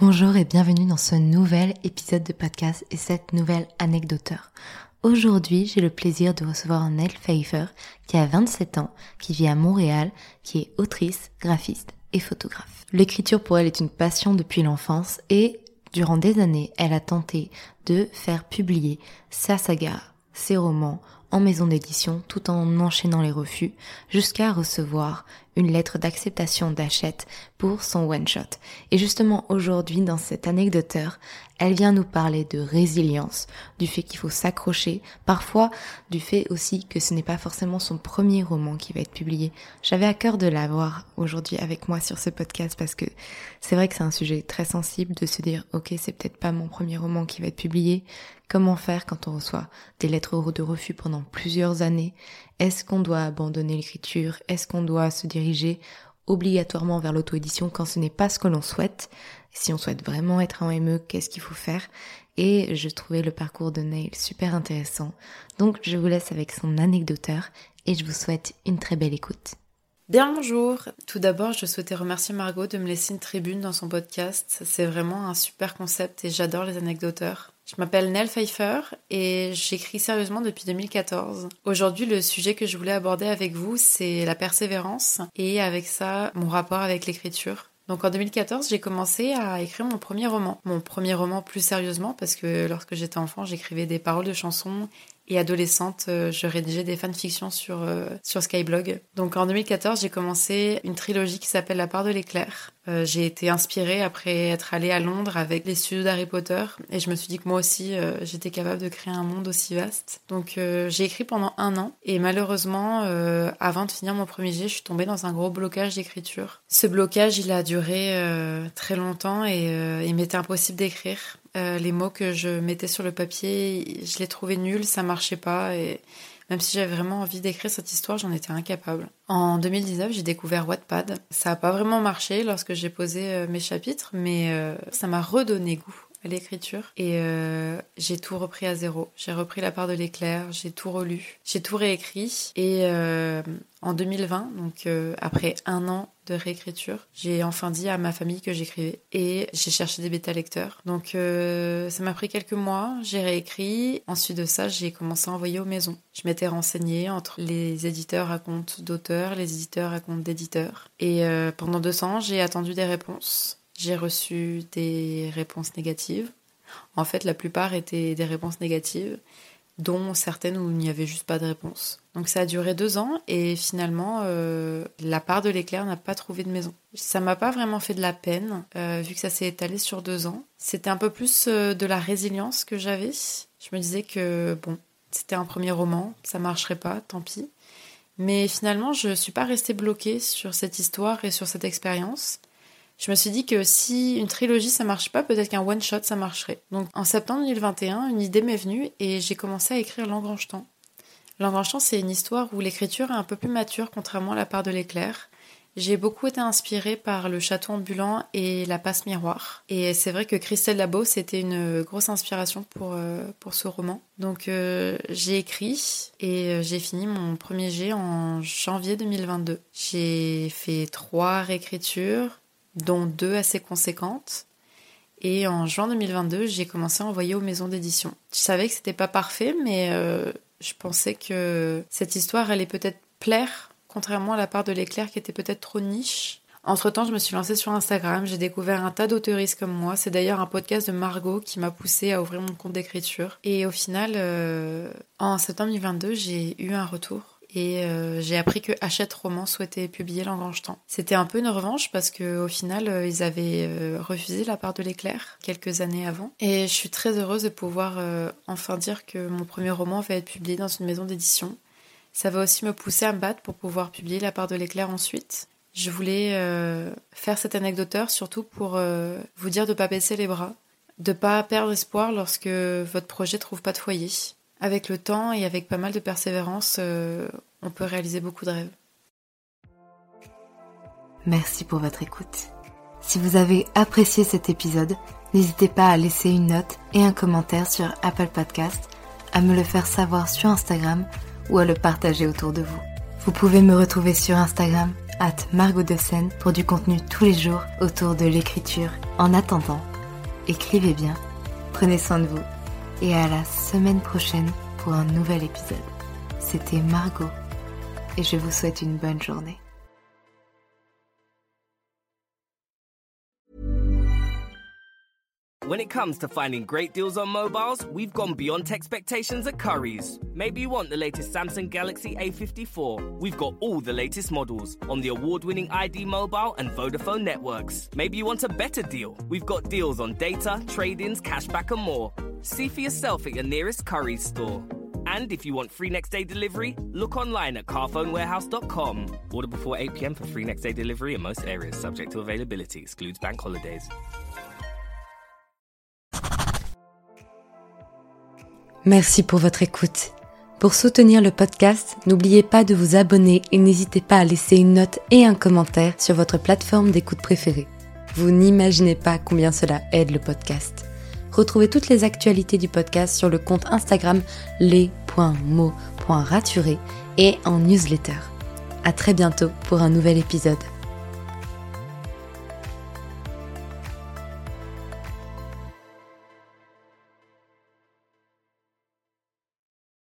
Bonjour et bienvenue dans ce nouvel épisode de podcast et cette nouvelle anecdoteur. Aujourd'hui, j'ai le plaisir de recevoir Nell Pfeiffer qui a 27 ans, qui vit à Montréal, qui est autrice, graphiste et photographe. L'écriture pour elle est une passion depuis l'enfance et durant des années, elle a tenté de faire publier sa saga, ses romans en maison d'édition tout en enchaînant les refus jusqu'à recevoir une lettre d'acceptation d'achète pour son one-shot. Et justement aujourd'hui dans cette anecdoteur, elle vient nous parler de résilience, du fait qu'il faut s'accrocher, parfois du fait aussi que ce n'est pas forcément son premier roman qui va être publié. J'avais à cœur de l'avoir aujourd'hui avec moi sur ce podcast parce que c'est vrai que c'est un sujet très sensible de se dire ok c'est peut-être pas mon premier roman qui va être publié, comment faire quand on reçoit des lettres de refus pendant plusieurs années, est-ce qu'on doit abandonner l'écriture, est-ce qu'on doit se diriger obligatoirement vers l'auto-édition quand ce n'est pas ce que l'on souhaite? Si on souhaite vraiment être en ME, qu'est-ce qu'il faut faire? Et je trouvais le parcours de Neil super intéressant. Donc je vous laisse avec son anecdoteur et je vous souhaite une très belle écoute. Bien bonjour. Tout d'abord, je souhaitais remercier Margot de me laisser une tribune dans son podcast. C'est vraiment un super concept et j'adore les anecdoteurs. Je m'appelle Nell Pfeiffer et j'écris sérieusement depuis 2014. Aujourd'hui, le sujet que je voulais aborder avec vous, c'est la persévérance et avec ça, mon rapport avec l'écriture. Donc en 2014, j'ai commencé à écrire mon premier roman. Mon premier roman plus sérieusement parce que lorsque j'étais enfant, j'écrivais des paroles de chansons et adolescente, euh, je rédigeais des fanfictions sur, euh, sur Skyblog. Donc en 2014, j'ai commencé une trilogie qui s'appelle La part de l'éclair. Euh, j'ai été inspirée après être allée à Londres avec les studios d'Harry Potter et je me suis dit que moi aussi, j'étais capable de créer un monde aussi vaste. Donc j'ai écrit pendant un an et malheureusement, avant de finir mon premier jet, je suis tombée dans un gros blocage d'écriture. Ce blocage, il a duré très longtemps et il m'était impossible d'écrire. Euh, les mots que je mettais sur le papier, je les trouvais nuls, ça marchait pas et même si j'avais vraiment envie d'écrire cette histoire, j'en étais incapable. En 2019, j'ai découvert Wattpad. Ça n'a pas vraiment marché lorsque j'ai posé euh, mes chapitres, mais euh, ça m'a redonné goût l'écriture et j'ai tout repris à zéro. J'ai repris la part de l'éclair, j'ai tout relu, j'ai tout réécrit et en 2020, donc après un an de réécriture. J'ai enfin dit à ma famille que j'écrivais et j'ai cherché des bêta lecteurs. Donc euh, ça m'a pris quelques mois, j'ai réécrit. Ensuite de ça, j'ai commencé à envoyer aux maisons. Je m'étais renseignée entre les éditeurs à compte d'auteurs, les éditeurs à compte d'éditeurs. Et euh, pendant deux ans, j'ai attendu des réponses. J'ai reçu des réponses négatives. En fait, la plupart étaient des réponses négatives dont certaines où il n'y avait juste pas de réponse. Donc ça a duré deux ans et finalement euh, la part de l'éclair n'a pas trouvé de maison. Ça m'a pas vraiment fait de la peine euh, vu que ça s'est étalé sur deux ans. C'était un peu plus euh, de la résilience que j'avais. Je me disais que bon, c'était un premier roman, ça marcherait pas, tant pis. Mais finalement, je suis pas restée bloquée sur cette histoire et sur cette expérience. Je me suis dit que si une trilogie ça marche pas, peut-être qu'un one shot ça marcherait. Donc en septembre 2021, une idée m'est venue et j'ai commencé à écrire. L'Engrangetant, c'est une histoire où l'écriture est un peu plus mature contrairement à la part de l'éclair. J'ai beaucoup été inspirée par le château ambulant et la passe miroir. Et c'est vrai que Christelle Labo, c'était une grosse inspiration pour, euh, pour ce roman. Donc euh, j'ai écrit et euh, j'ai fini mon premier jet en janvier 2022. J'ai fait trois réécritures, dont deux assez conséquentes. Et en juin 2022, j'ai commencé à envoyer aux maisons d'édition. Je savais que c'était pas parfait, mais je pensais que cette histoire allait peut-être plaire contrairement à la part de l'éclair qui était peut-être trop niche. Entre-temps, je me suis lancée sur Instagram, j'ai découvert un tas d'auteuristes comme moi. C'est d'ailleurs un podcast de Margot qui m'a poussée à ouvrir mon compte d'écriture. Et au final, euh, en septembre 2022, j'ai eu un retour. Et euh, j'ai appris que Hachette Roman souhaitait publier L'Engrange-Temps. C'était un peu une revanche parce qu'au final, euh, ils avaient refusé la part de l'éclair quelques années avant. Et je suis très heureuse de pouvoir enfin dire que mon premier roman va être publié dans une maison d'édition. Ça va aussi me pousser à me battre pour pouvoir publier La part de l'éclair ensuite. Je voulais euh, faire cette anecdoteur surtout pour euh, vous dire de pas baisser les bras, de pas perdre espoir lorsque votre projet trouve pas de foyer. Avec le temps et avec pas mal de persévérance, euh, on peut réaliser beaucoup de rêves. Merci pour votre écoute. Si vous avez apprécié cet épisode, n'hésitez pas à laisser une note et un commentaire sur Apple Podcast, à me le faire savoir sur Instagram ou à le partager autour de vous. Vous pouvez me retrouver sur Instagram, at Margot pour du contenu tous les jours autour de l'écriture. En attendant, écrivez bien, prenez soin de vous, et à la semaine prochaine pour un nouvel épisode. C'était Margot, et je vous souhaite une bonne journée. When it comes to finding great deals on mobiles, we've gone beyond expectations at Curry's. Maybe you want the latest Samsung Galaxy A54. We've got all the latest models on the award winning ID Mobile and Vodafone networks. Maybe you want a better deal. We've got deals on data, trade ins, cashback, and more. See for yourself at your nearest Curry's store. And if you want free next day delivery, look online at carphonewarehouse.com. Order before 8 pm for free next day delivery in most areas, subject to availability, excludes bank holidays. Merci pour votre écoute. Pour soutenir le podcast, n'oubliez pas de vous abonner et n'hésitez pas à laisser une note et un commentaire sur votre plateforme d'écoute préférée. Vous n'imaginez pas combien cela aide le podcast. Retrouvez toutes les actualités du podcast sur le compte Instagram les.mots.raturés et en newsletter. À très bientôt pour un nouvel épisode.